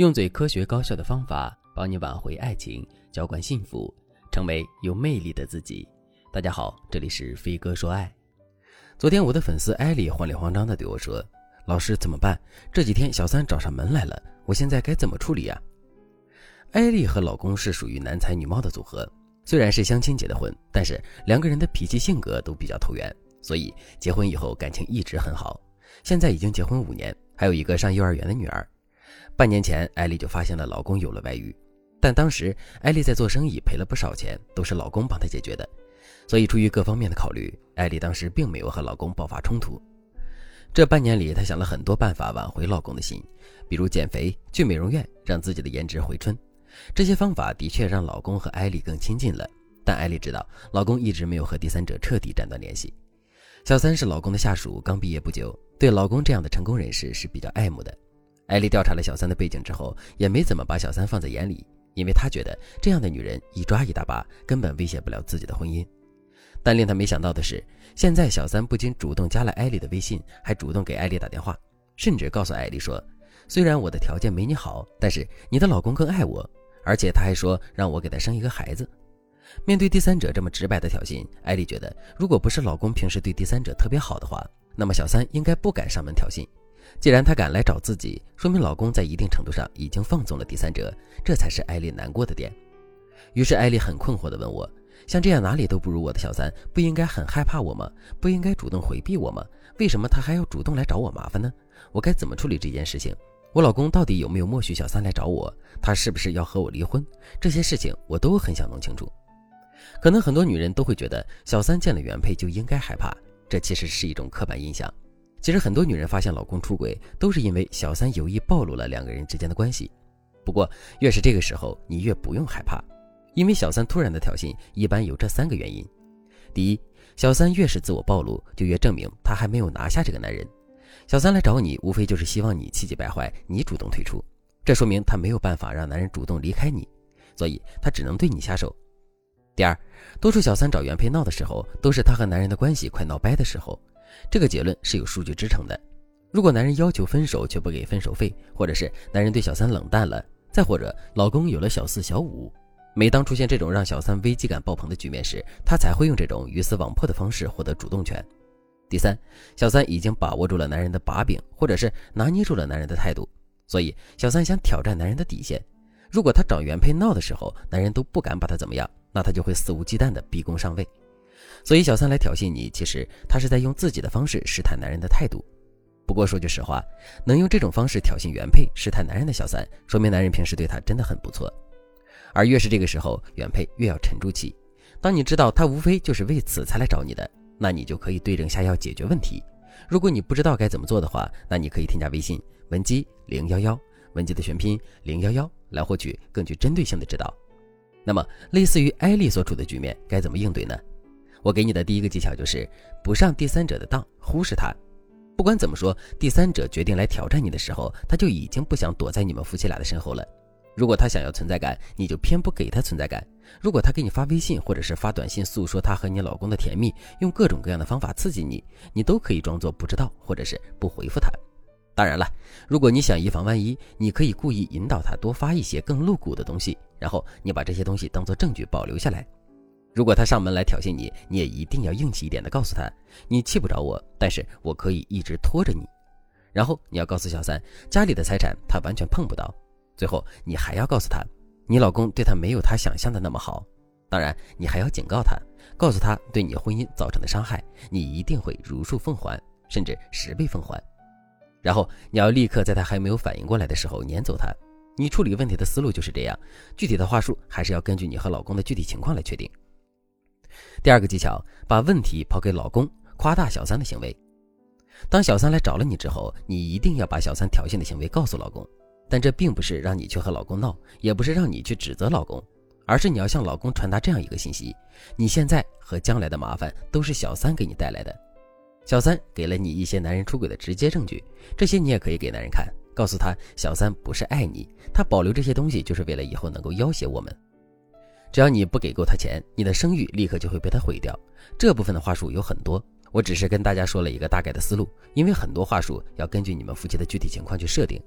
用最科学高效的方法帮你挽回爱情，浇灌幸福，成为有魅力的自己。大家好，这里是飞哥说爱。昨天我的粉丝艾丽慌里慌张地对我说：“老师怎么办？这几天小三找上门来了，我现在该怎么处理呀？”艾丽和老公是属于男才女貌的组合，虽然是相亲结的婚，但是两个人的脾气性格都比较投缘，所以结婚以后感情一直很好。现在已经结婚五年，还有一个上幼儿园的女儿。半年前，艾丽就发现了老公有了外遇，但当时艾丽在做生意赔了不少钱，都是老公帮她解决的。所以出于各方面的考虑，艾丽当时并没有和老公爆发冲突。这半年里，她想了很多办法挽回老公的心，比如减肥、去美容院，让自己的颜值回春。这些方法的确让老公和艾丽更亲近了。但艾丽知道，老公一直没有和第三者彻底斩断联系。小三是老公的下属，刚毕业不久，对老公这样的成功人士是比较爱慕的。艾丽调查了小三的背景之后，也没怎么把小三放在眼里，因为她觉得这样的女人一抓一大把，根本威胁不了自己的婚姻。但令她没想到的是，现在小三不仅主动加了艾丽的微信，还主动给艾丽打电话，甚至告诉艾丽说：“虽然我的条件没你好，但是你的老公更爱我，而且他还说让我给他生一个孩子。”面对第三者这么直白的挑衅，艾丽觉得，如果不是老公平时对第三者特别好的话，那么小三应该不敢上门挑衅。既然他敢来找自己，说明老公在一定程度上已经放纵了第三者，这才是艾丽难过的点。于是艾丽很困惑地问我：“像这样哪里都不如我的小三，不应该很害怕我吗？不应该主动回避我吗？为什么他还要主动来找我麻烦呢？我该怎么处理这件事情？我老公到底有没有默许小三来找我？他是不是要和我离婚？这些事情我都很想弄清楚。可能很多女人都会觉得小三见了原配就应该害怕，这其实是一种刻板印象。”其实很多女人发现老公出轨，都是因为小三有意暴露了两个人之间的关系。不过，越是这个时候，你越不用害怕，因为小三突然的挑衅，一般有这三个原因：第一，小三越是自我暴露，就越证明他还没有拿下这个男人。小三来找你，无非就是希望你气急败坏，你主动退出，这说明他没有办法让男人主动离开你，所以他只能对你下手。第二，多数小三找原配闹的时候，都是他和男人的关系快闹掰的时候。这个结论是有数据支撑的。如果男人要求分手却不给分手费，或者是男人对小三冷淡了，再或者老公有了小四小五，每当出现这种让小三危机感爆棚的局面时，他才会用这种鱼死网破的方式获得主动权。第三，小三已经把握住了男人的把柄，或者是拿捏住了男人的态度，所以小三想挑战男人的底线。如果他找原配闹的时候，男人都不敢把他怎么样，那他就会肆无忌惮地逼宫上位。所以小三来挑衅你，其实他是在用自己的方式试探男人的态度。不过说句实话，能用这种方式挑衅原配、试探男人的小三，说明男人平时对他真的很不错。而越是这个时候，原配越要沉住气。当你知道他无非就是为此才来找你的，那你就可以对症下药解决问题。如果你不知道该怎么做的话，那你可以添加微信文姬零幺幺，文姬的全拼零幺幺，来获取更具针对性的指导。那么，类似于艾丽所处的局面，该怎么应对呢？我给你的第一个技巧就是不上第三者的当，忽视他。不管怎么说，第三者决定来挑战你的时候，他就已经不想躲在你们夫妻俩的身后了。如果他想要存在感，你就偏不给他存在感；如果他给你发微信或者是发短信诉说他和你老公的甜蜜，用各种各样的方法刺激你，你都可以装作不知道，或者是不回复他。当然了，如果你想以防万一，你可以故意引导他多发一些更露骨的东西，然后你把这些东西当做证据保留下来。如果他上门来挑衅你，你也一定要硬气一点的告诉他，你气不着我，但是我可以一直拖着你。然后你要告诉小三，家里的财产他完全碰不到。最后你还要告诉他，你老公对他没有他想象的那么好。当然，你还要警告他，告诉他对你婚姻造成的伤害，你一定会如数奉还，甚至十倍奉还。然后你要立刻在他还没有反应过来的时候撵走他。你处理问题的思路就是这样，具体的话术还是要根据你和老公的具体情况来确定。第二个技巧，把问题抛给老公，夸大小三的行为。当小三来找了你之后，你一定要把小三挑衅的行为告诉老公。但这并不是让你去和老公闹，也不是让你去指责老公，而是你要向老公传达这样一个信息：你现在和将来的麻烦都是小三给你带来的。小三给了你一些男人出轨的直接证据，这些你也可以给男人看，告诉他小三不是爱你，他保留这些东西就是为了以后能够要挟我们。只要你不给够他钱，你的声誉立刻就会被他毁掉。这部分的话术有很多，我只是跟大家说了一个大概的思路，因为很多话术要根据你们夫妻的具体情况去设定。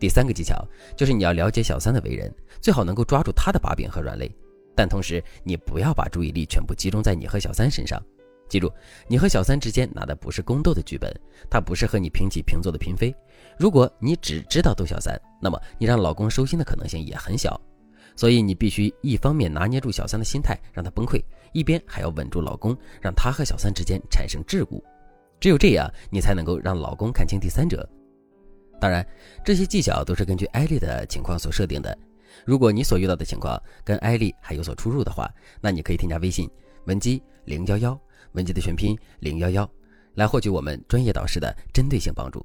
第三个技巧就是你要了解小三的为人，最好能够抓住他的把柄和软肋，但同时你不要把注意力全部集中在你和小三身上。记住，你和小三之间拿的不是宫斗的剧本，他不是和你平起平坐的嫔妃。如果你只知道逗小三，那么你让老公收心的可能性也很小。所以你必须一方面拿捏住小三的心态，让他崩溃，一边还要稳住老公，让他和小三之间产生桎梏。只有这样，你才能够让老公看清第三者。当然，这些技巧都是根据艾丽的情况所设定的。如果你所遇到的情况跟艾丽还有所出入的话，那你可以添加微信文姬零幺幺。文姬的全拼零幺幺，来获取我们专业导师的针对性帮助。